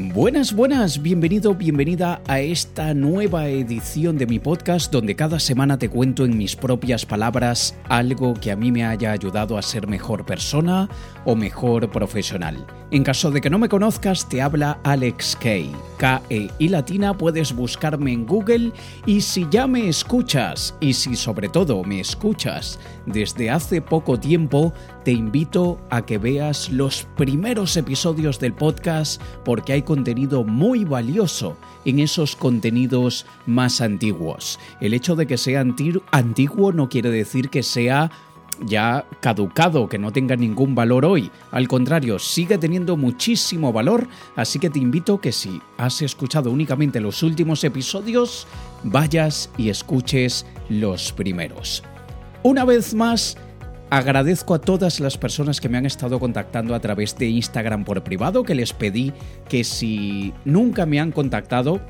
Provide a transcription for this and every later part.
Buenas, buenas, bienvenido, bienvenida a esta nueva edición de mi podcast donde cada semana te cuento en mis propias palabras algo que a mí me haya ayudado a ser mejor persona o mejor profesional. En caso de que no me conozcas, te habla Alex Kay. K-E y latina, puedes buscarme en Google y si ya me escuchas, y si sobre todo me escuchas desde hace poco tiempo, te invito a que veas los primeros episodios del podcast porque hay contenido muy valioso en esos contenidos más antiguos. El hecho de que sea antiguo no quiere decir que sea ya caducado, que no tenga ningún valor hoy. Al contrario, sigue teniendo muchísimo valor, así que te invito que si has escuchado únicamente los últimos episodios, vayas y escuches los primeros. Una vez más, Agradezco a todas las personas que me han estado contactando a través de Instagram por privado, que les pedí que si nunca me han contactado,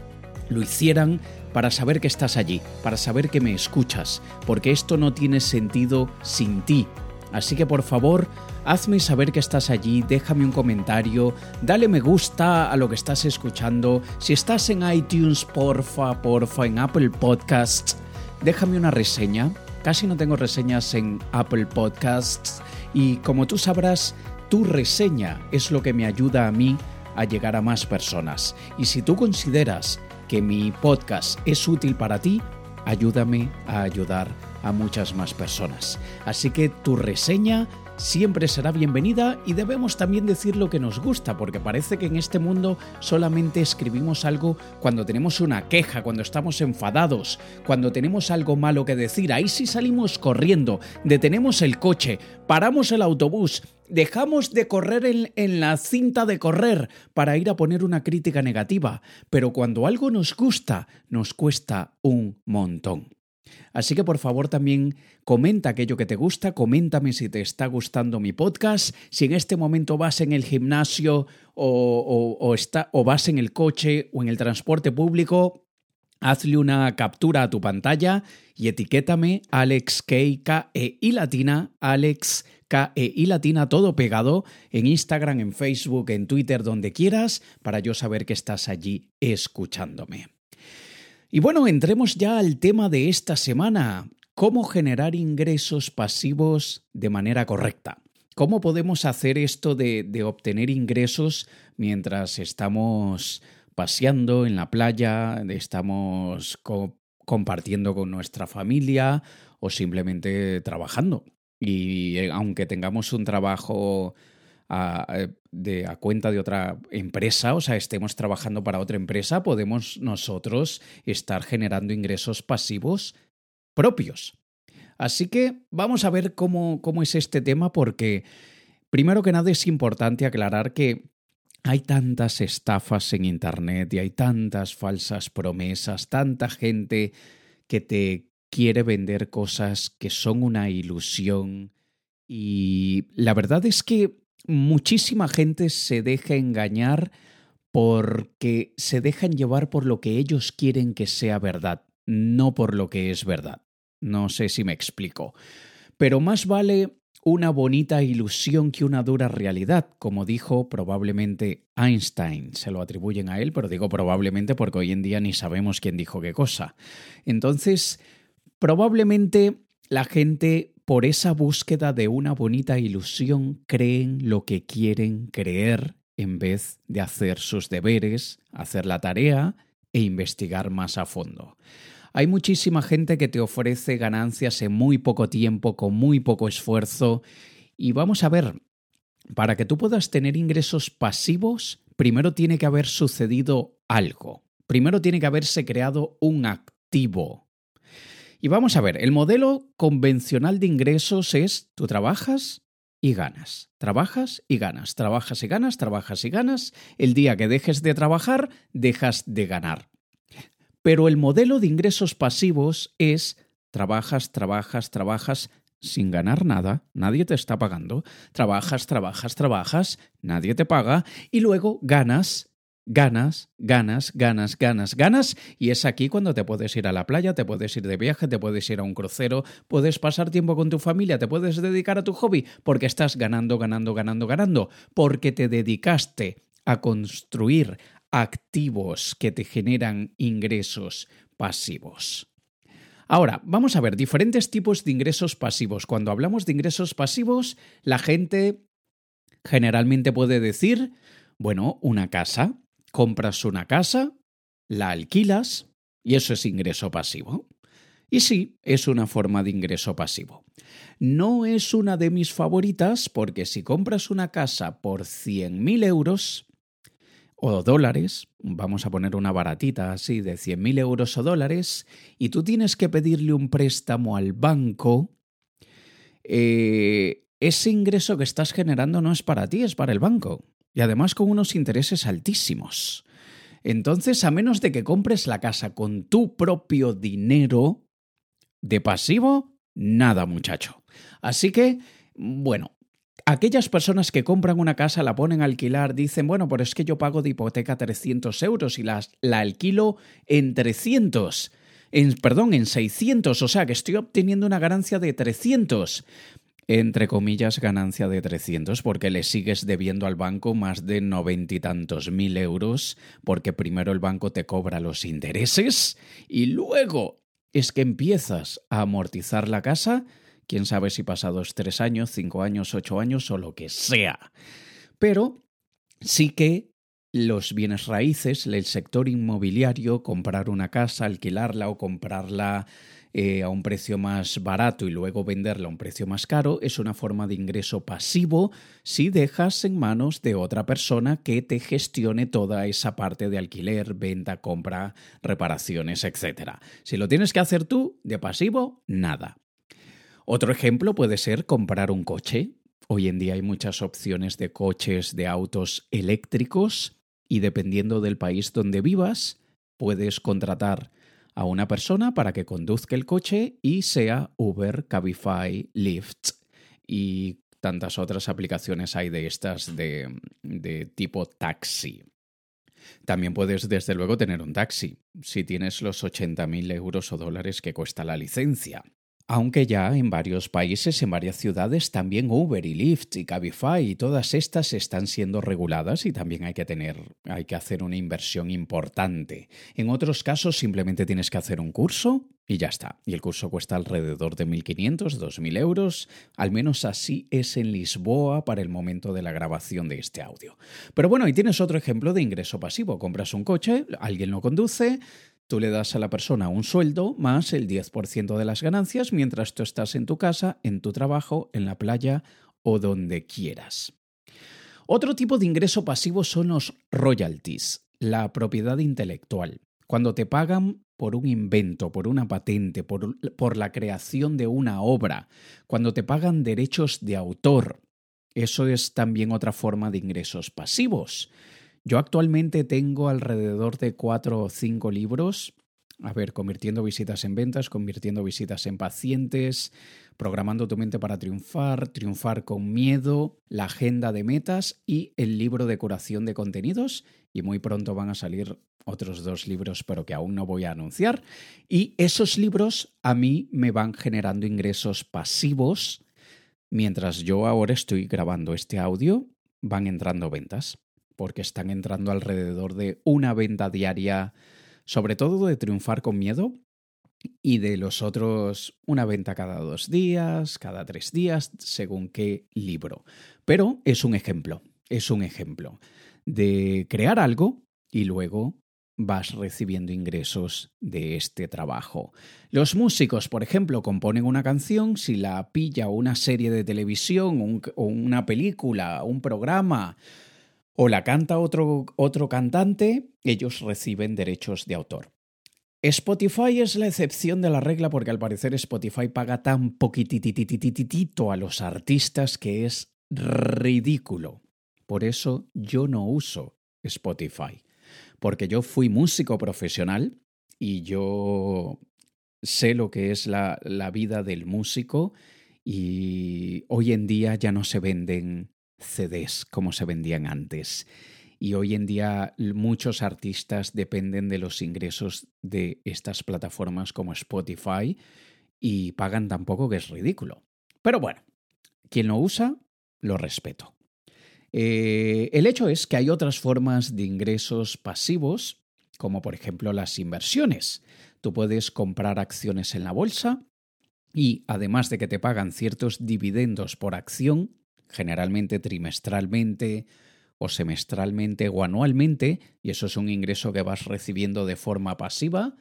lo hicieran para saber que estás allí, para saber que me escuchas, porque esto no tiene sentido sin ti. Así que por favor, hazme saber que estás allí, déjame un comentario, dale me gusta a lo que estás escuchando. Si estás en iTunes, porfa, porfa, en Apple Podcasts, déjame una reseña. Casi no tengo reseñas en Apple Podcasts y como tú sabrás, tu reseña es lo que me ayuda a mí a llegar a más personas. Y si tú consideras que mi podcast es útil para ti, ayúdame a ayudar a muchas más personas. Así que tu reseña siempre será bienvenida y debemos también decir lo que nos gusta, porque parece que en este mundo solamente escribimos algo cuando tenemos una queja, cuando estamos enfadados, cuando tenemos algo malo que decir. Ahí sí salimos corriendo, detenemos el coche, paramos el autobús, dejamos de correr en, la cinta de correr para ir a poner una crítica negativa, pero cuando algo nos gusta, nos cuesta un montón. Así que por favor también comenta aquello que te gusta, coméntame si te está gustando mi podcast, si en este momento vas en el gimnasio o, está, o vas en el coche o en el transporte público, hazle una captura a tu pantalla y etiquétame Alex K, E y latina, Alex K E y latina, todo pegado en Instagram, en Facebook, en Twitter, donde quieras, para yo saber que estás allí escuchándome. Y bueno, entremos ya al tema de esta semana, cómo generar ingresos pasivos de manera correcta. ¿Cómo podemos hacer esto de, obtener ingresos mientras estamos paseando en la playa, estamos compartiendo con nuestra familia o simplemente trabajando? Y eh, aunque tengamos un trabajo a, de, a cuenta de otra empresa, o sea, estemos trabajando para otra empresa, podemos nosotros estar generando ingresos pasivos propios. Así que vamos a ver cómo, cómo es este tema porque, primero que nada, es importante aclarar que hay tantas estafas en Internet y hay tantas falsas promesas, tanta gente que te quiere vender cosas que son una ilusión. Y la verdad es que muchísima gente se deja engañar porque se dejan llevar por lo que ellos quieren que sea verdad, no por lo que es verdad. No sé si me explico. Pero más vale una bonita ilusión que una dura realidad, como dijo probablemente Einstein. Se lo atribuyen a él, pero digo probablemente porque hoy en día ni sabemos quién dijo qué cosa. Entonces, probablemente la gente por esa búsqueda de una bonita ilusión creen lo que quieren creer en vez de hacer sus deberes, hacer la tarea e investigar más a fondo. Hay muchísima gente que te ofrece ganancias en muy poco tiempo, con muy poco esfuerzo, y vamos a ver, para que tú puedas tener ingresos pasivos, primero tiene que haber sucedido algo, primero tiene que haberse creado un activo, y vamos a ver, el modelo convencional de ingresos es tú trabajas y ganas, trabajas y ganas, trabajas y ganas, trabajas y ganas. El día que dejes de trabajar, dejas de ganar. Pero el modelo de ingresos pasivos es trabajas, trabajas, trabajas, sin ganar nada, nadie te está pagando, trabajas, trabajas, trabajas, nadie te paga y luego ganas, ganas, ganas, ganas, ganas, ganas y es aquí cuando te puedes ir a la playa, te puedes ir de viaje, te puedes ir a un crucero, puedes pasar tiempo con tu familia, te puedes dedicar a tu hobby porque estás ganando, ganando, ganando, ganando, porque te dedicaste a construir activos que te generan ingresos pasivos. Ahora, vamos a ver diferentes tipos de ingresos pasivos. Cuando hablamos de ingresos pasivos, la gente generalmente puede decir, bueno, una casa, compras una casa, la alquilas y eso es ingreso pasivo. Y sí, es una forma de ingreso pasivo. No es una de mis favoritas porque si compras una casa por 100.000 euros, o dólares, vamos a poner una baratita así de 100.000 euros o dólares, y tú tienes que pedirle un préstamo al banco, eh, ese ingreso que estás generando no es para ti, es para el banco. Y además con unos intereses altísimos. Entonces, a menos de que compres la casa con tu propio dinero de pasivo, nada muchacho. Así que, bueno, Aquellas personas que compran una casa, la ponen a alquilar, dicen, bueno, pero es que yo pago de hipoteca 300 euros y la, la alquilo en 300. En, perdón, en 600, o sea que estoy obteniendo una ganancia de 300 entre comillas, ganancia de 300, porque le sigues debiendo al banco más de noventa y tantos mil euros, porque primero el banco te cobra los intereses y luego es que empiezas a amortizar la casa quién sabe si pasados tres años, cinco años, ocho años o lo que sea. Pero sí que los bienes raíces, el sector inmobiliario, comprar una casa, alquilarla o comprarla eh, a un precio más barato y luego venderla a un precio más caro, es una forma de ingreso pasivo si dejas en manos de otra persona que te gestione toda esa parte de alquiler, venta, compra, reparaciones, etc. Si lo tienes que hacer tú, de pasivo, nada. Otro ejemplo puede ser comprar un coche. Hoy en día hay muchas opciones de coches, de autos eléctricos y dependiendo del país donde vivas, puedes contratar a una persona para que conduzca el coche y sea Uber, Cabify, Lyft y tantas otras aplicaciones hay de estas de, de tipo taxi. También puedes, desde luego, tener un taxi, si tienes los 80.000 euros o dólares que cuesta la licencia. Aunque ya en varios países, en varias ciudades, también Uber y Lyft y Cabify y todas estas están siendo reguladas y también hay que tener, hay que hacer una inversión importante. En otros casos simplemente tienes que hacer un curso y ya está. Y el curso cuesta alrededor de 1.500, 2.000 euros. Al menos así es en Lisboa para el momento de la grabación de este audio. Pero bueno, ahí tienes otro ejemplo de ingreso pasivo. Compras un coche, alguien lo conduce, Tú le das a la persona un sueldo más el 10% de las ganancias mientras tú estás en tu casa, en tu trabajo, en la playa o donde quieras. Otro tipo de ingreso pasivo son los royalties, la propiedad intelectual. Cuando te pagan por un invento, por una patente, por, por la creación de una obra, cuando te pagan derechos de autor, eso es también otra forma de ingresos pasivos. Yo actualmente tengo alrededor de cuatro o cinco libros. A ver, convirtiendo visitas en ventas, convirtiendo visitas en pacientes, programando tu mente para triunfar, triunfar con miedo, la agenda de metas y el libro de curación de contenidos. Y muy pronto van a salir otros dos libros, pero que aún no voy a anunciar. Y esos libros a mí me van generando ingresos pasivos. Mientras yo ahora estoy grabando este audio, van entrando ventas porque están entrando alrededor de una venta diaria, sobre todo de triunfar con miedo, y de los otros una venta cada dos días, cada tres días, según qué libro. Pero es un ejemplo, es un ejemplo de crear algo y luego vas recibiendo ingresos de este trabajo. Los músicos, por ejemplo, componen una canción, si la pilla una serie de televisión, una película, un programa, o la canta otro, otro cantante, ellos reciben derechos de autor. Spotify es la excepción de la regla porque al parecer Spotify paga tan poquitititititito a los artistas que es ridículo. Por eso yo no uso Spotify. Porque yo fui músico profesional y yo sé lo que es la, la vida del músico y hoy en día ya no se venden CDs como se vendían antes. Y hoy en día muchos artistas dependen de los ingresos de estas plataformas como Spotify y pagan tan poco que es ridículo. Pero bueno, quien lo usa, lo respeto. Eh, el hecho es que hay otras formas de ingresos pasivos, como por ejemplo las inversiones. Tú puedes comprar acciones en la bolsa y además de que te pagan ciertos dividendos por acción, generalmente trimestralmente o semestralmente o anualmente, y eso es un ingreso que vas recibiendo de forma pasiva,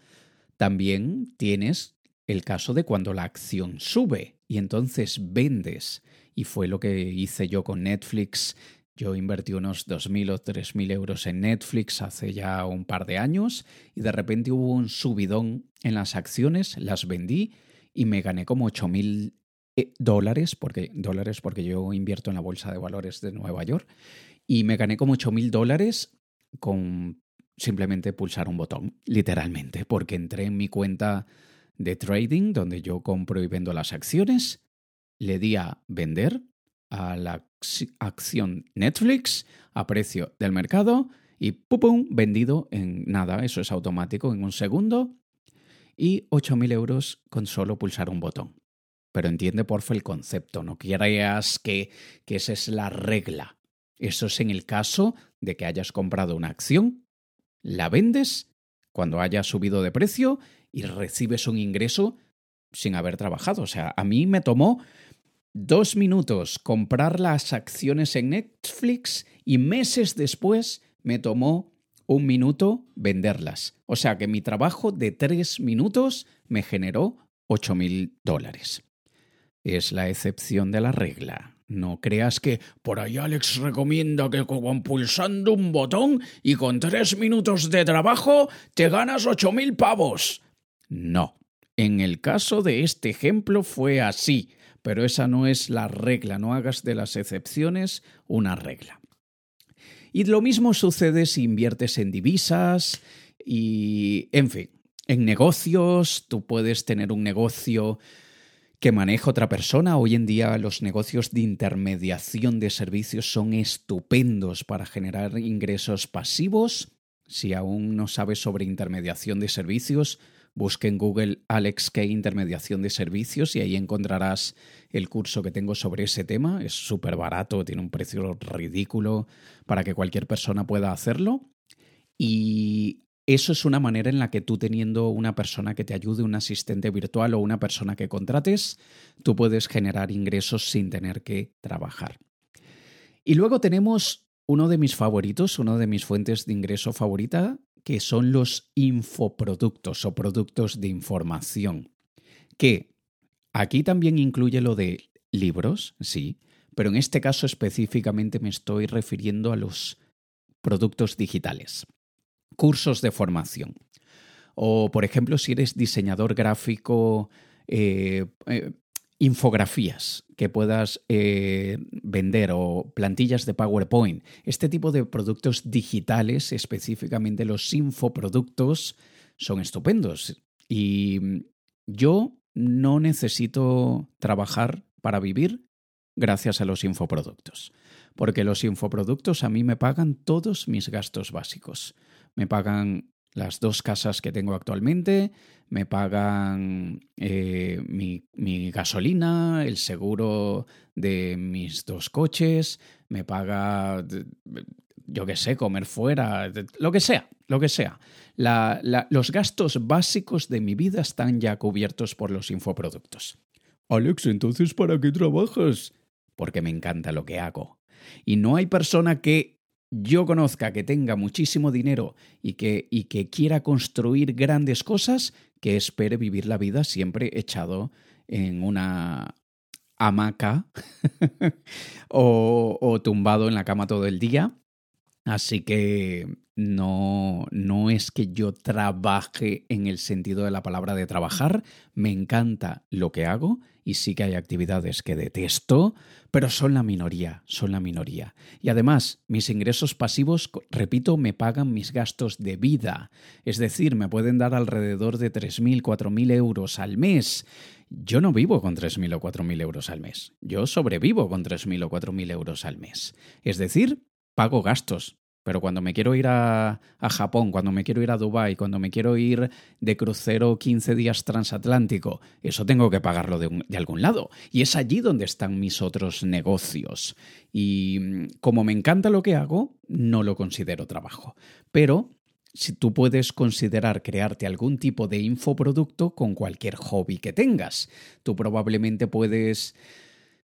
también tienes el caso de cuando la acción sube y entonces vendes. Y fue lo que hice yo con Netflix. Yo invertí unos 2.000 o 3.000 euros en Netflix hace ya un par de años y de repente hubo un subidón en las acciones, las vendí y me gané como 8.000 eh, dólares, porque, dólares porque yo invierto en la Bolsa de Valores de Nueva York, y me gané como 8.000 dólares con simplemente pulsar un botón, literalmente, porque entré en mi cuenta de trading, donde yo compro y vendo las acciones, le di a vender a la acción Netflix a precio del mercado y pum, pum, vendido en nada, eso es automático, en un segundo, y 8.000 euros con solo pulsar un botón. Pero entiende porfa el concepto, no quieras que, que esa es la regla. Eso es en el caso de que hayas comprado una acción, la vendes cuando haya subido de precio y recibes un ingreso sin haber trabajado. O sea, a mí me tomó dos minutos comprar las acciones en Netflix y meses después me tomó un minuto venderlas. O sea que mi trabajo de tres minutos me generó ocho mil dólares. Es la excepción de la regla. No creas que por ahí Alex recomienda que con pulsando un botón y con tres minutos de trabajo te ganas ocho mil pavos. No. En el caso de este ejemplo fue así, pero esa no es la regla, no hagas de las excepciones una regla. Y lo mismo sucede si inviertes en divisas y, en fin, en negocios, tú puedes tener un negocio que maneja otra persona. Hoy en día los negocios de intermediación de servicios son estupendos para generar ingresos pasivos. Si aún no sabes sobre intermediación de servicios, Busque en Google Alex K Intermediación de Servicios y ahí encontrarás el curso que tengo sobre ese tema. Es súper barato, tiene un precio ridículo para que cualquier persona pueda hacerlo. Y eso es una manera en la que tú teniendo una persona que te ayude, un asistente virtual o una persona que contrates, tú puedes generar ingresos sin tener que trabajar. Y luego tenemos uno de mis favoritos, uno de mis fuentes de ingreso favorita, que son los infoproductos o productos de información, que aquí también incluye lo de libros, sí, pero en este caso específicamente me estoy refiriendo a los productos digitales, cursos de formación. O, por ejemplo, si eres diseñador gráfico, eh, eh, infografías que puedas eh, vender o plantillas de PowerPoint, este tipo de productos digitales, específicamente los infoproductos, son estupendos. Y yo no necesito trabajar para vivir gracias a los infoproductos, porque los infoproductos a mí me pagan todos mis gastos básicos. Me pagan las dos casas que tengo actualmente, me pagan eh, mi, gasolina, el seguro de mis dos coches, me paga, yo qué sé, comer fuera, lo que sea, lo que sea. los gastos básicos de mi vida están ya cubiertos por los infoproductos. Alex, entonces, ¿para qué trabajas? Porque me encanta lo que hago. Y no hay persona que yo conozca que tenga muchísimo dinero y que, y que quiera construir grandes cosas, que espere vivir la vida siempre echado en una hamaca o, o tumbado en la cama todo el día. Así que no, no es que yo trabaje en el sentido de la palabra de trabajar, me encanta lo que hago y sí que hay actividades que detesto, pero son la minoría, son la minoría. Y además, mis ingresos pasivos, repito, me pagan mis gastos de vida, es decir, me pueden dar alrededor de 3.000, 4.000 euros al mes Yo no vivo con 3.000 o 4.000 euros al mes. Yo sobrevivo con 3.000 o 4.000 euros al mes. Es decir, pago gastos. Pero cuando me quiero ir a, a Japón, cuando me quiero ir a Dubái, cuando me quiero ir de crucero 15 días transatlántico, eso tengo que pagarlo de, de algún lado. Y es allí donde están mis otros negocios. Y mm, como me encanta lo que hago, no lo considero trabajo. Pero si tú puedes considerar crearte algún tipo de infoproducto con cualquier hobby que tengas. Tú probablemente puedes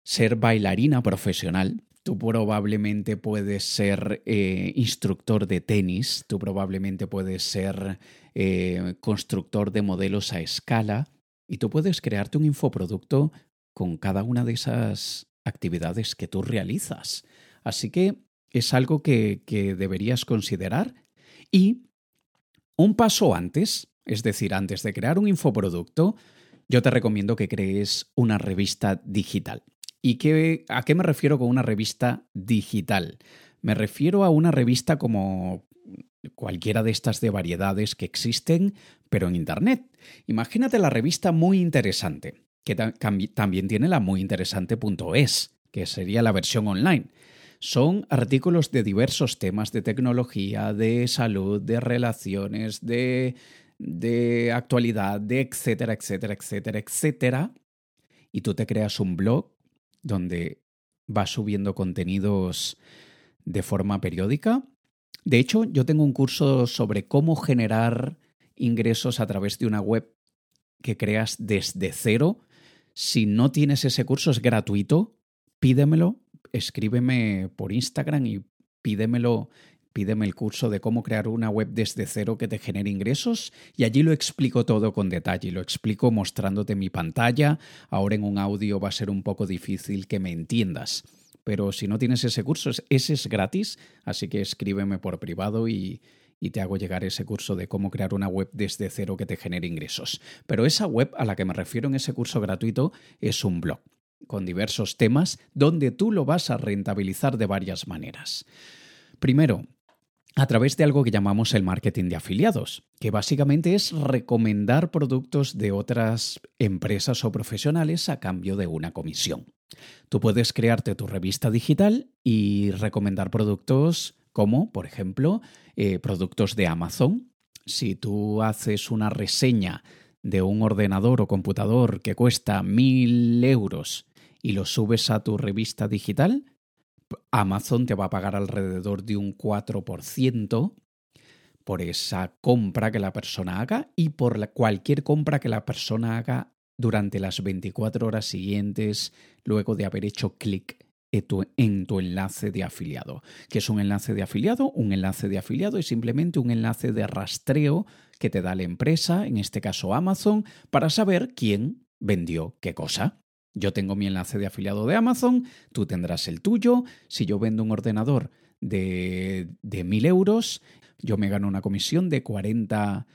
ser bailarina profesional, tú probablemente puedes ser eh, instructor de tenis, tú probablemente puedes ser eh, constructor de modelos a escala y tú puedes crearte un infoproducto con cada una de esas actividades que tú realizas. Así que es algo que, que deberías considerar y un paso antes, es decir, antes de crear un infoproducto, yo te recomiendo que crees una revista digital. ¿Y qué, a qué me refiero con una revista digital? Me refiero a una revista como cualquiera de estas de variedades que existen, pero en Internet. Imagínate la revista muy interesante, que también tiene la muy interesante.es, que sería la versión online son artículos de diversos temas de tecnología, de salud, de relaciones, de, de actualidad, de etcétera, etcétera, etcétera, etcétera. Y tú te creas un blog donde vas subiendo contenidos de forma periódica. De hecho, yo tengo un curso sobre cómo generar ingresos a través de una web que creas desde cero. Si no tienes ese curso, es gratuito. Pídemelo escríbeme por Instagram y pídemelo, pídeme el curso de cómo crear una web desde cero que te genere ingresos y allí lo explico todo con detalle, lo explico mostrándote mi pantalla. Ahora en un audio va a ser un poco difícil que me entiendas. Pero si no tienes ese curso, ese es gratis, así que escríbeme por privado y, y te hago llegar ese curso de cómo crear una web desde cero que te genere ingresos. Pero esa web a la que me refiero en ese curso gratuito es un blog con diversos temas donde tú lo vas a rentabilizar de varias maneras. Primero, a través de algo que llamamos el marketing de afiliados, que básicamente es recomendar productos de otras empresas o profesionales a cambio de una comisión. Tú puedes crearte tu revista digital y recomendar productos como, por ejemplo, eh, productos de Amazon. Si tú haces una reseña de un ordenador o computador que cuesta mil euros y lo subes a tu revista digital, Amazon te va a pagar alrededor de un 4% por esa compra que la persona haga y por cualquier compra que la persona haga durante las 24 horas siguientes luego de haber hecho clic en tu enlace de afiliado. ¿Qué es un enlace de afiliado? Un enlace de afiliado es simplemente un enlace de rastreo que te da la empresa, en este caso Amazon, para saber quién vendió qué cosa. Yo tengo mi enlace de afiliado de Amazon, tú tendrás el tuyo. Si yo vendo un ordenador de, de 1.000 euros, yo me gano una comisión de 40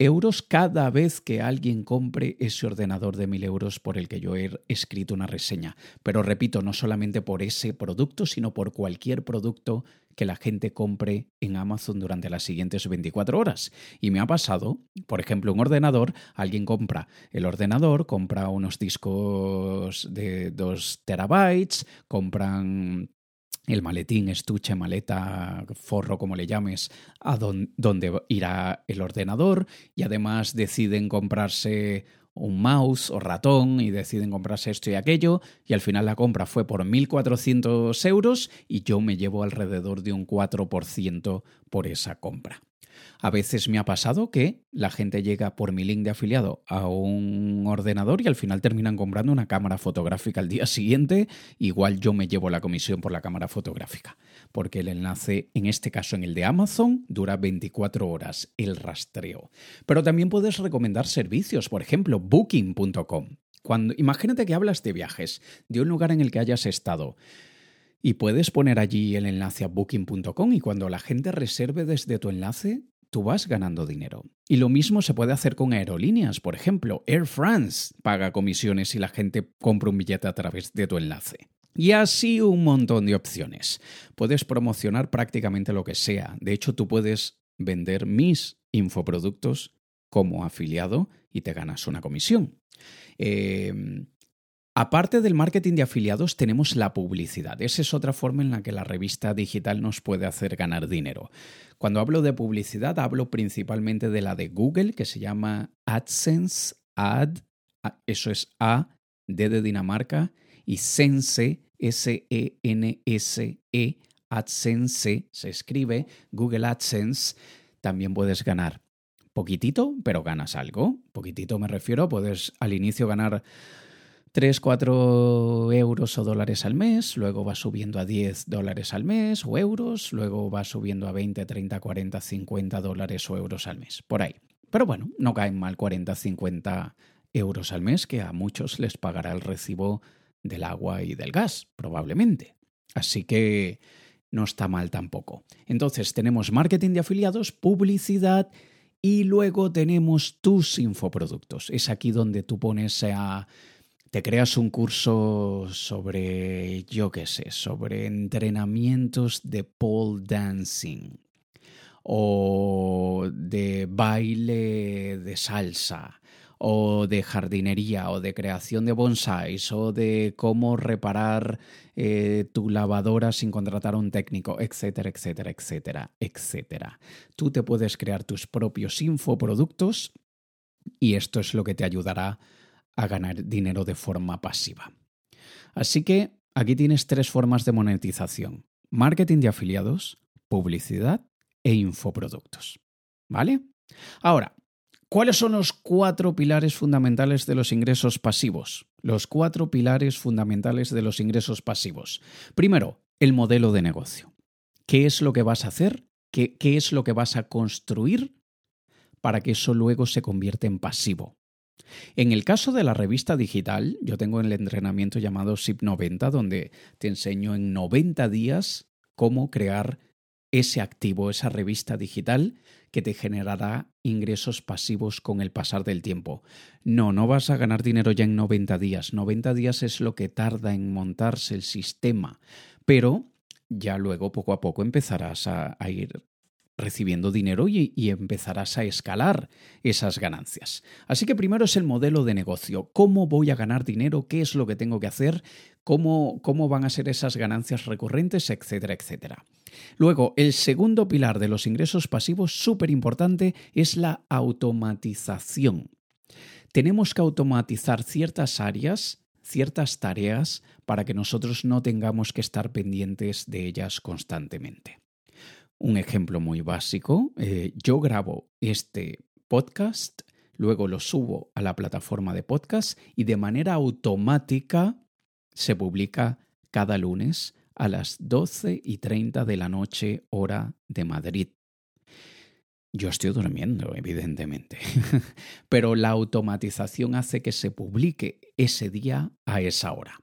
euros cada vez que alguien compre ese ordenador de 1.000 euros por el que yo he escrito una reseña. Pero repito, no solamente por ese producto, sino por cualquier producto que la gente compre en Amazon durante las siguientes 24 horas. Y me ha pasado, por ejemplo, un ordenador, alguien compra el ordenador, compra unos discos de 2 terabytes, compran el maletín, estuche, maleta, forro, como le llames, a dónde irá el ordenador y además deciden comprarse un mouse o ratón y deciden comprarse esto y aquello y al final la compra fue por 1.400 euros y yo me llevo alrededor de un 4% por esa compra. A veces me ha pasado que la gente llega por mi link de afiliado a un ordenador y al final terminan comprando una cámara fotográfica al día siguiente. Igual yo me llevo la comisión por la cámara fotográfica, porque el enlace, en este caso en el de Amazon, dura 24 horas el rastreo. Pero también puedes recomendar servicios, por ejemplo, booking.com. Cuando, imagínate que hablas de viajes, de un lugar en el que hayas estado. Y puedes poner allí el enlace a booking.com y cuando la gente reserve desde tu enlace, tú vas ganando dinero. Y lo mismo se puede hacer con aerolíneas. Por ejemplo, Air France paga comisiones si la gente compra un billete a través de tu enlace. Y así un montón de opciones. Puedes promocionar prácticamente lo que sea. De hecho, tú puedes vender mis infoproductos como afiliado y te ganas una comisión. Eh, aparte del marketing de afiliados, tenemos la publicidad. Esa es otra forma en la que la revista digital nos puede hacer ganar dinero. Cuando hablo de publicidad, hablo principalmente de la de Google, que se llama AdSense, Ad, eso es A, D de Dinamarca, y Sense, S-E-N-S-E, -E, AdSense, se escribe, Google AdSense, también puedes ganar poquitito, pero ganas algo. Poquitito me refiero, puedes al inicio ganar 3, 4 euros o dólares al mes, luego va subiendo a 10 dólares al mes o euros, luego va subiendo a 20, 30, 40, 50 dólares o euros al mes, por ahí. Pero bueno, no caen mal 40, 50 euros al mes, que a muchos les pagará el recibo del agua y del gas, probablemente. Así que no está mal tampoco. Entonces tenemos marketing de afiliados, publicidad y luego tenemos tus infoproductos. Es aquí donde tú pones a... Te creas un curso sobre, yo qué sé, sobre entrenamientos de pole dancing o de baile de salsa o de jardinería o de creación de bonsais o de cómo reparar eh, tu lavadora sin contratar a un técnico, etcétera, etcétera, etcétera, etcétera. Tú te puedes crear tus propios infoproductos y esto es lo que te ayudará ganar dinero de forma pasiva. Así que aquí tienes tres formas de monetización. Marketing de afiliados, publicidad e infoproductos. ¿Vale? Ahora, ¿Cuáles son los cuatro pilares fundamentales de los ingresos pasivos? Los cuatro pilares fundamentales de los ingresos pasivos. Primero, el modelo de negocio. ¿Qué es lo que vas a hacer? ¿Qué, qué es lo que vas a construir para que eso luego se convierta en pasivo? En el caso de la revista digital, yo tengo el entrenamiento llamado SIP 90, donde te enseño en 90 días cómo crear ese activo, esa revista digital que te generará ingresos pasivos con el pasar del tiempo. No, no vas a ganar dinero ya en 90 días. 90 días es lo que tarda en montarse el sistema, pero ya luego poco a poco empezarás a, ir recibiendo dinero y, y, empezarás a escalar esas ganancias. Así que primero es el modelo de negocio. ¿Cómo voy a ganar dinero? ¿Qué es lo que tengo que hacer? ¿Cómo, cómo van a ser esas ganancias recurrentes? Etcétera, etcétera. Luego, el segundo pilar de los ingresos pasivos, súper importante, es la automatización. Tenemos que automatizar ciertas áreas, ciertas tareas, para que nosotros no tengamos que estar pendientes de ellas constantemente. Un ejemplo muy básico, eh, yo grabo este podcast, luego lo subo a la plataforma de podcast y de manera automática se publica cada lunes a las 12 y 30 de la noche hora de Madrid. Yo estoy durmiendo, evidentemente, pero la automatización hace que se publique ese día a esa hora.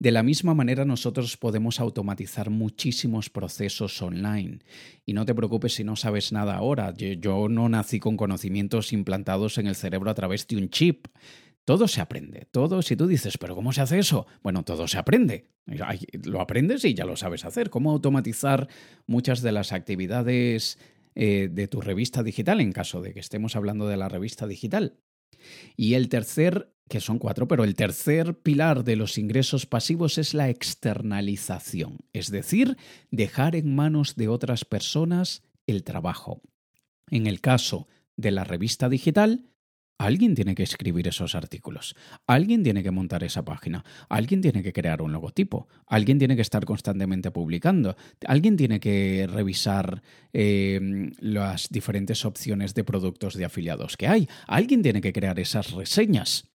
De la misma manera nosotros podemos automatizar muchísimos procesos online. Y no te preocupes si no sabes nada ahora. Yo, no nací con conocimientos implantados en el cerebro a través de un chip. Todo se aprende, todo. Si tú dices, pero ¿cómo se hace eso? Bueno, todo se aprende. Lo aprendes y ya lo sabes hacer. ¿Cómo automatizar muchas de las actividades eh, de tu revista digital en caso de que estemos hablando de la revista digital? Y el tercer, que son cuatro, pero el tercer pilar de los ingresos pasivos es la externalización, es decir, dejar en manos de otras personas el trabajo. En el caso de la revista digital, Alguien tiene que escribir esos artículos, alguien tiene que montar esa página, alguien tiene que crear un logotipo, alguien tiene que estar constantemente publicando, alguien tiene que revisar eh, las diferentes opciones de productos de afiliados que hay, alguien tiene que crear esas reseñas.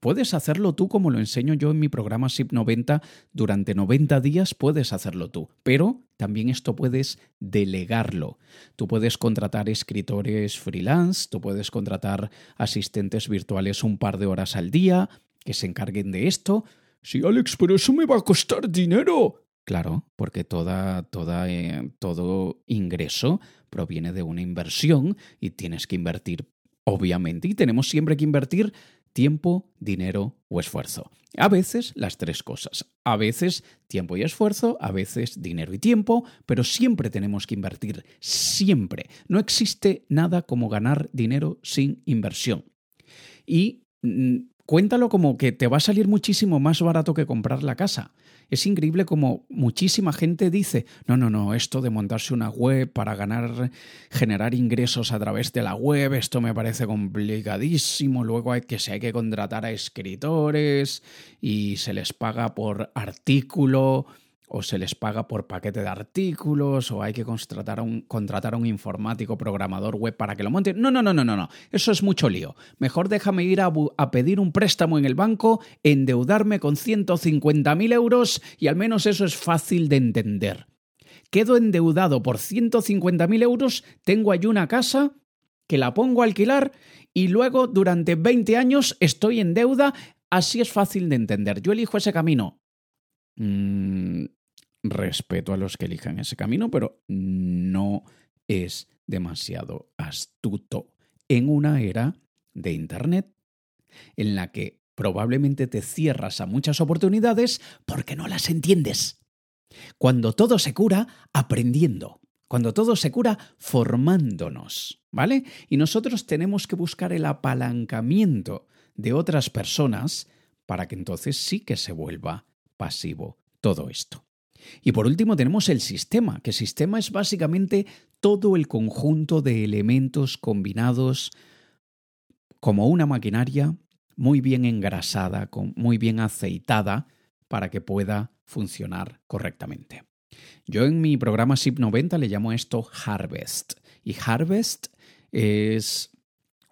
Puedes hacerlo tú como lo enseño yo en mi programa SIP 90. Durante 90 días puedes hacerlo tú, pero también esto puedes delegarlo. Tú puedes contratar escritores freelance, tú puedes contratar asistentes virtuales un par de horas al día que se encarguen de esto. Sí, Alex, pero eso me va a costar dinero. Claro, porque toda, toda, eh, todo ingreso proviene de una inversión y tienes que invertir, obviamente, y tenemos siempre que invertir tiempo, dinero o esfuerzo. A veces las tres cosas. A veces tiempo y esfuerzo, a veces dinero y tiempo, pero siempre tenemos que invertir, siempre. No existe nada como ganar dinero sin inversión. Y mm, cuéntalo como que te va a salir muchísimo más barato que comprar la casa. Es increíble como muchísima gente dice, no, no, no, esto de montarse una web para ganar, generar ingresos a través de la web, esto me parece complicadísimo, luego hay que se hay que contratar a escritores y se les paga por artículo o se les paga por paquete de artículos, o hay que contratar a un, informático programador web para que lo monte. No, no, no, no, no, no. Eso es mucho lío. Mejor déjame ir a, a pedir un préstamo en el banco, endeudarme con 150.000 euros y al menos eso es fácil de entender. Quedo endeudado por 150.000 euros, tengo allí una casa que la pongo a alquilar y luego durante 20 años estoy en deuda. Así es fácil de entender. Yo elijo ese camino. Mm, respeto a los que elijan ese camino, pero no es demasiado astuto en una era de Internet en la que probablemente te cierras a muchas oportunidades porque no las entiendes. Cuando todo se cura aprendiendo, cuando todo se cura formándonos, ¿vale? Y nosotros tenemos que buscar el apalancamiento de otras personas para que entonces sí que se vuelva pasivo todo esto. Y por último tenemos el sistema, que sistema es básicamente todo el conjunto de elementos combinados como una maquinaria muy bien engrasada, muy bien aceitada para que pueda funcionar correctamente. Yo en mi programa SIP 90 le llamo esto Harvest. Y Harvest es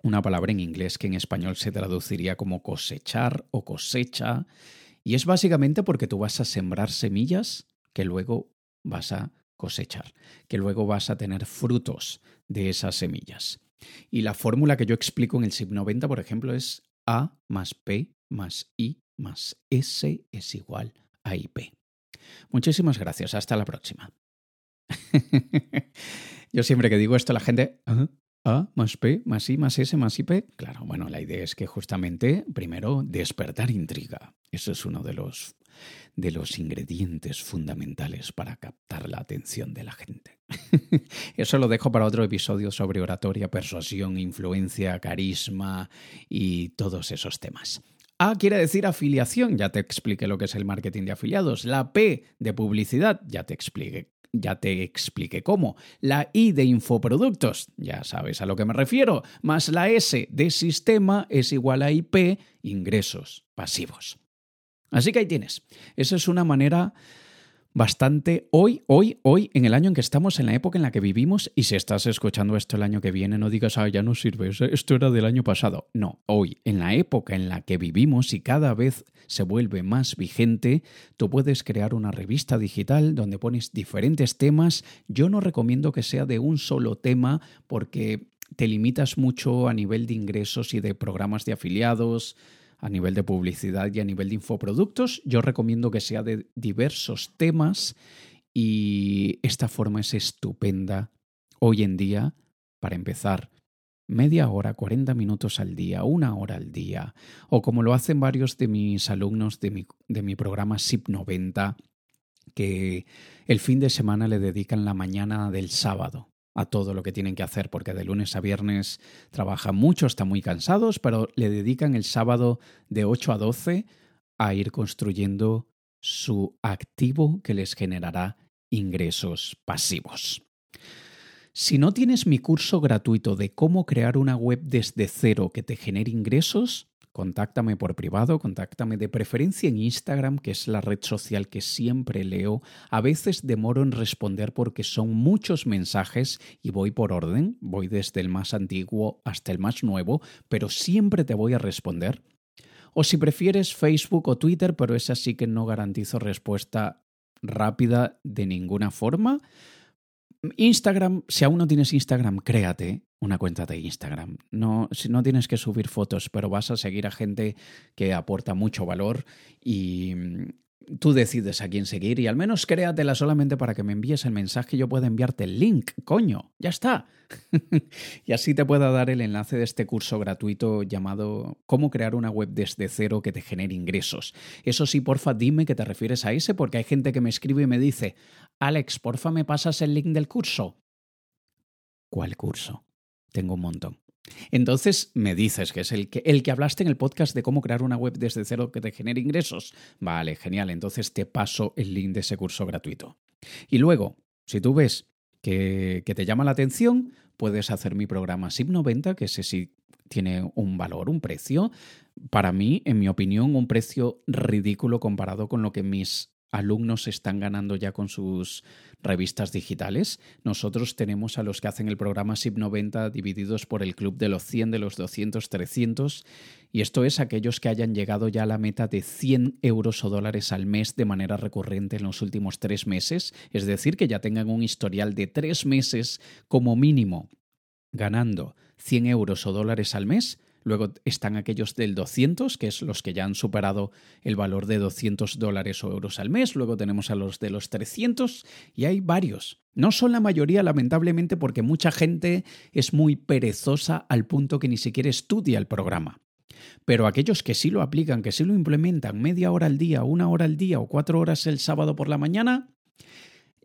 una palabra en inglés que en español se traduciría como cosechar o cosecha. Y es básicamente porque tú vas a sembrar semillas que luego vas a cosechar, que luego vas a tener frutos de esas semillas. Y la fórmula que yo explico en el SIP 90, por ejemplo, es A más P más I más S es igual a IP. Muchísimas gracias. Hasta la próxima. yo siempre que digo esto, la gente... A más P más I más S más IP. Claro, bueno, la idea es que justamente, primero, despertar intriga. Eso es uno de los de los ingredientes fundamentales para captar la atención de la gente. Eso lo dejo para otro episodio sobre oratoria, persuasión, influencia, carisma y todos esos temas. A quiere decir afiliación, ya te expliqué lo que es el marketing de afiliados. La P de publicidad, ya te expliqué ya te expliqué cómo. La I de infoproductos, ya sabes a lo que me refiero, más la S de sistema es igual a IP, ingresos pasivos. Así que ahí tienes. Esa es una manera bastante hoy, hoy, hoy, en el año en que estamos, en la época en la que vivimos, y si estás escuchando esto el año que viene, no digas, ah, ya no sirve, esto era del año pasado. No, hoy, en la época en la que vivimos y cada vez se vuelve más vigente, tú puedes crear una revista digital donde pones diferentes temas. Yo no recomiendo que sea de un solo tema porque te limitas mucho a nivel de ingresos y de programas de afiliados, a nivel de publicidad y a nivel de infoproductos. Yo recomiendo que sea de diversos temas y esta forma es estupenda hoy en día para empezar media hora, 40 minutos al día, una hora al día, o como lo hacen varios de mis alumnos de mi, de mi programa SIP 90, que el fin de semana le dedican la mañana del sábado a todo lo que tienen que hacer, porque de lunes a viernes trabajan mucho, están muy cansados, pero le dedican el sábado de 8 a 12 a ir construyendo su activo que les generará ingresos pasivos. Si no tienes mi curso gratuito de cómo crear una web desde cero que te genere ingresos, Contáctame por privado, contáctame de preferencia en Instagram, que es la red social que siempre leo. A veces demoro en responder porque son muchos mensajes y voy por orden, voy desde el más antiguo hasta el más nuevo, pero siempre te voy a responder. O si prefieres Facebook o Twitter, pero es así que no garantizo respuesta rápida de ninguna forma. Instagram, si aún no tienes Instagram, créate una cuenta de Instagram. No, no tienes que subir fotos, pero vas a seguir a gente que aporta mucho valor y tú decides a quién seguir y al menos créatela solamente para que me envíes el mensaje y yo pueda enviarte el link, coño, ya está. y así te pueda dar el enlace de este curso gratuito llamado Cómo crear una web desde cero que te genere ingresos. Eso sí, porfa, dime que te refieres a ese porque hay gente que me escribe y me dice, Alex, porfa, me pasas el link del curso. ¿Cuál curso? Tengo un montón. Entonces me dices que es el que, el que hablaste en el podcast de cómo crear una web desde cero que te genere ingresos. Vale, genial. Entonces te paso el link de ese curso gratuito. Y luego, si tú ves que, que te llama la atención, puedes hacer mi programa SIP90, que ese sí tiene un valor, un precio. Para mí, en mi opinión, un precio ridículo comparado con lo que mis alumnos están ganando ya con sus revistas digitales. Nosotros tenemos a los que hacen el programa SIP 90 divididos por el club de los 100, de los 200, 300. Y esto es aquellos que hayan llegado ya a la meta de 100 euros o dólares al mes de manera recurrente en los últimos tres meses. Es decir, que ya tengan un historial de tres meses como mínimo ganando 100 euros o dólares al mes Luego están aquellos del 200, que es los que ya han superado el valor de 200 dólares o euros al mes. Luego tenemos a los de los 300 y hay varios. No son la mayoría, lamentablemente, porque mucha gente es muy perezosa al punto que ni siquiera estudia el programa. Pero aquellos que sí lo aplican, que sí lo implementan media hora al día, una hora al día o cuatro horas el sábado por la mañana,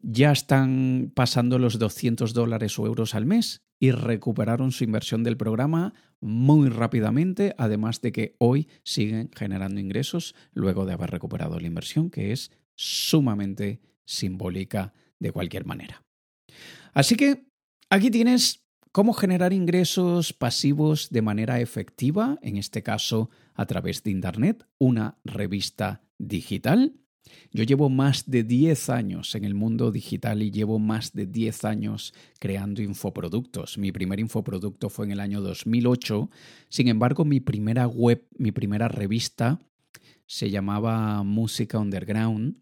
ya están pasando los 200 dólares o euros al mes y recuperaron su inversión del programa muy rápidamente, además de que hoy siguen generando ingresos luego de haber recuperado la inversión, que es sumamente simbólica de cualquier manera. Así que aquí tienes cómo generar ingresos pasivos de manera efectiva, en este caso a través de Internet, una revista digital yo llevo más de 10 años en el mundo digital y llevo más de 10 años creando infoproductos. Mi primer infoproducto fue en el año 2008. Sin embargo, mi primera web, mi primera revista se llamaba Música Underground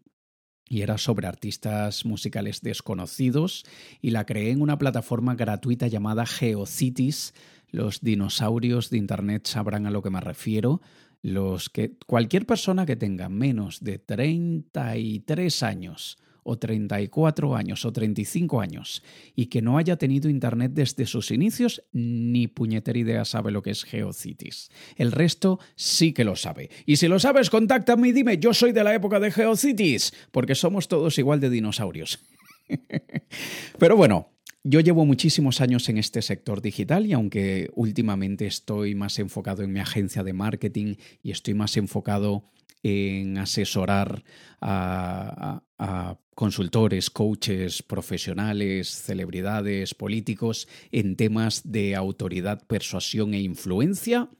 y era sobre artistas musicales desconocidos y la creé en una plataforma gratuita llamada GeoCities. Los dinosaurios de Internet sabrán a lo que me refiero los que cualquier persona que tenga menos de 33 años o 34 años o 35 años y que no haya tenido internet desde sus inicios, ni puñetera idea sabe lo que es GeoCities. El resto sí que lo sabe. Y si lo sabes, contáctame y dime, yo soy de la época de GeoCities, porque somos todos igual de dinosaurios. Pero bueno, yo llevo muchísimos años en este sector digital y aunque últimamente estoy más enfocado en mi agencia de marketing y estoy más enfocado en asesorar a, consultores, coaches, profesionales, celebridades, políticos en temas de autoridad, persuasión e influencia,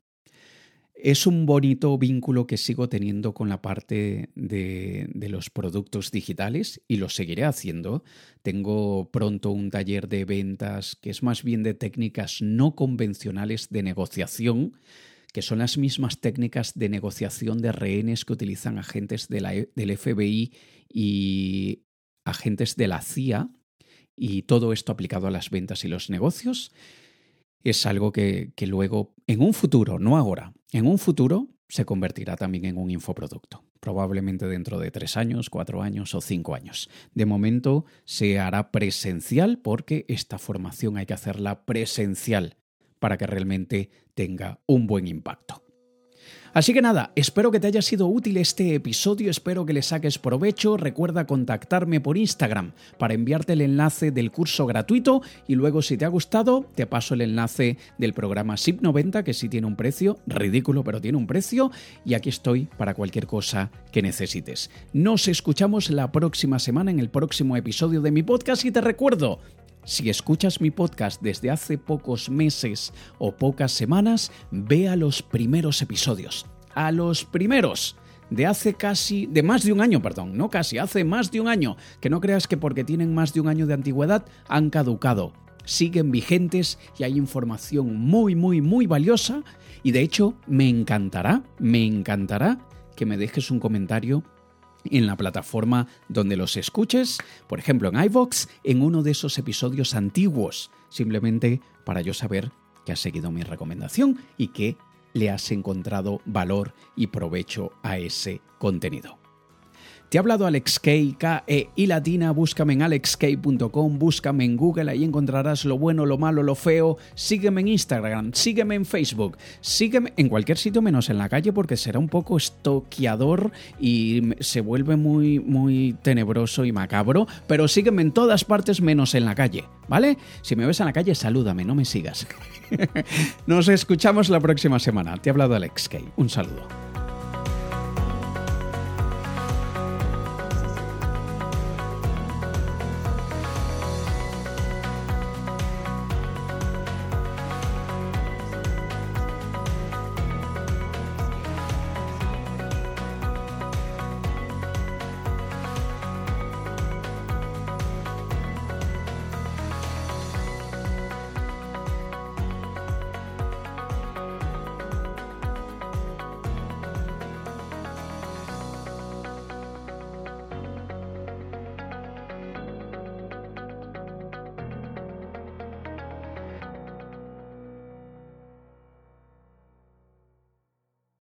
es un bonito vínculo que sigo teniendo con la parte de, los productos digitales y lo seguiré haciendo. Tengo pronto un taller de ventas que es más bien de técnicas no convencionales de negociación, que son las mismas técnicas de negociación de rehenes que utilizan agentes e, del FBI y agentes de la CIA, y todo esto aplicado a las ventas y los negocios es algo que, luego, en un futuro, no ahora, en un futuro se convertirá también en un infoproducto. Probablemente dentro de tres años, cuatro años o cinco años. De momento se hará presencial porque esta formación hay que hacerla presencial para que realmente tenga un buen impacto. Así que nada, espero que te haya sido útil este episodio, espero que le saques provecho, recuerda contactarme por Instagram para enviarte el enlace del curso gratuito y luego si te ha gustado te paso el enlace del programa SIP 90 que sí tiene un precio, ridículo pero tiene un precio y aquí estoy para cualquier cosa que necesites. Nos escuchamos la próxima semana en el próximo episodio de mi podcast y te recuerdo, si escuchas mi podcast desde hace pocos meses o pocas semanas, ve a los primeros episodios. A los primeros de hace casi, de más de un año, perdón, no casi, hace más de un año, que no creas que porque tienen más de un año de antigüedad han caducado. Siguen vigentes y hay información muy, muy, muy valiosa y de hecho me encantará, me encantará que me dejes un comentario en la plataforma donde los escuches, por ejemplo en iVox, en uno de esos episodios antiguos, simplemente para yo saber que has seguido mi recomendación y que le has encontrado valor y provecho a ese contenido. Te ha hablado Alex Kay, K -E y latina, búscame en alexkay.com, búscame en Google, ahí encontrarás lo bueno, lo malo, lo feo. Sígueme en Instagram, sígueme en Facebook, sígueme en cualquier sitio menos en la calle porque será un poco estoqueador y se vuelve muy, muy tenebroso y macabro, pero sígueme en todas partes menos en la calle, ¿vale? Si me ves en la calle, salúdame, no me sigas. Nos escuchamos la próxima semana. Te ha hablado Alex Kay. Un saludo.